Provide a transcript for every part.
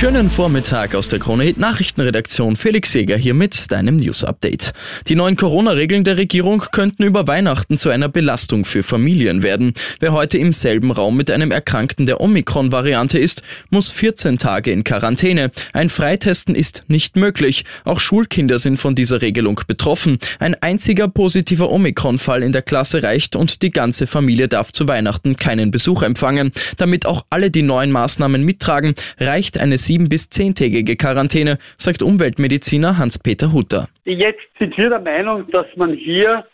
Schönen Vormittag aus der Krone Hit Nachrichtenredaktion. Felix Seger hier mit deinem News Update. Die neuen Corona-Regeln der Regierung könnten über Weihnachten zu einer Belastung für Familien werden. Wer heute im selben Raum mit einem Erkrankten der Omikron-Variante ist, muss 14 Tage in Quarantäne. Ein Freitesten ist nicht möglich. Auch Schulkinder sind von dieser Regelung betroffen. Ein einziger positiver Omikron-Fall in der Klasse reicht und die ganze Familie darf zu Weihnachten keinen Besuch empfangen. Damit auch alle die neuen Maßnahmen mittragen, reicht eine sieben- bis zehntägige Quarantäne, sagt Umweltmediziner Hans-Peter Hutter. Jetzt sind wir der Meinung, dass man hier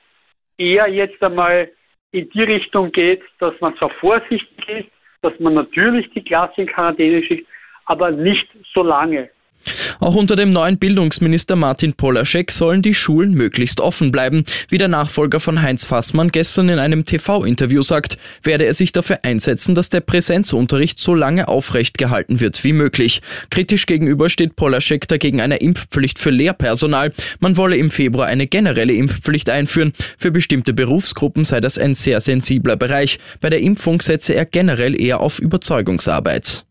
eher jetzt einmal in die Richtung geht, dass man zwar vorsichtig ist, dass man natürlich die Klasse in Quarantäne schickt, aber nicht so lange. Auch unter dem neuen Bildungsminister Martin Polaschek sollen die Schulen möglichst offen bleiben. Wie der Nachfolger von Heinz Fassmann gestern in einem TV-Interview sagt, werde er sich dafür einsetzen, dass der Präsenzunterricht so lange aufrecht gehalten wird wie möglich. Kritisch gegenüber steht Polaschek dagegen einer Impfpflicht für Lehrpersonal. Man wolle im Februar eine generelle Impfpflicht einführen. Für bestimmte Berufsgruppen sei das ein sehr sensibler Bereich. Bei der Impfung setze er generell eher auf Überzeugungsarbeit.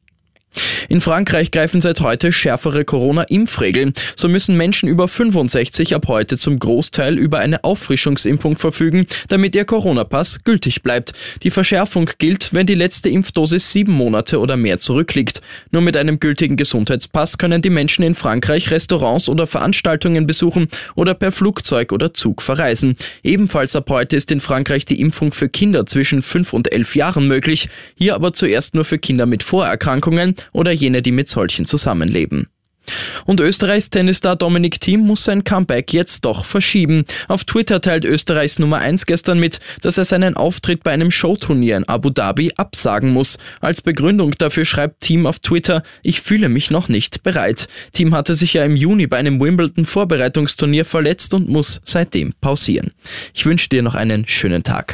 In Frankreich greifen seit heute schärfere Corona-Impfregeln. So müssen Menschen über 65 ab heute zum Großteil über eine Auffrischungsimpfung verfügen, damit ihr Corona-Pass gültig bleibt. Die Verschärfung gilt, wenn die letzte Impfdosis sieben Monate oder mehr zurückliegt. Nur mit einem gültigen Gesundheitspass können die Menschen in Frankreich Restaurants oder Veranstaltungen besuchen oder per Flugzeug oder Zug verreisen. Ebenfalls ab heute ist in Frankreich die Impfung für Kinder zwischen 5 und 11 Jahren möglich, hier aber zuerst nur für Kinder mit Vorerkrankungen oder jene, die mit solchen zusammenleben. Und Österreichs Tennisstar Dominik Thiem muss sein Comeback jetzt doch verschieben. Auf Twitter teilt Österreichs Nummer 1 gestern mit, dass er seinen Auftritt bei einem Showturnier in Abu Dhabi absagen muss. Als Begründung dafür schreibt Thiem auf Twitter, ich fühle mich noch nicht bereit. Thiem hatte sich ja im Juni bei einem Wimbledon Vorbereitungsturnier verletzt und muss seitdem pausieren. Ich wünsche dir noch einen schönen Tag.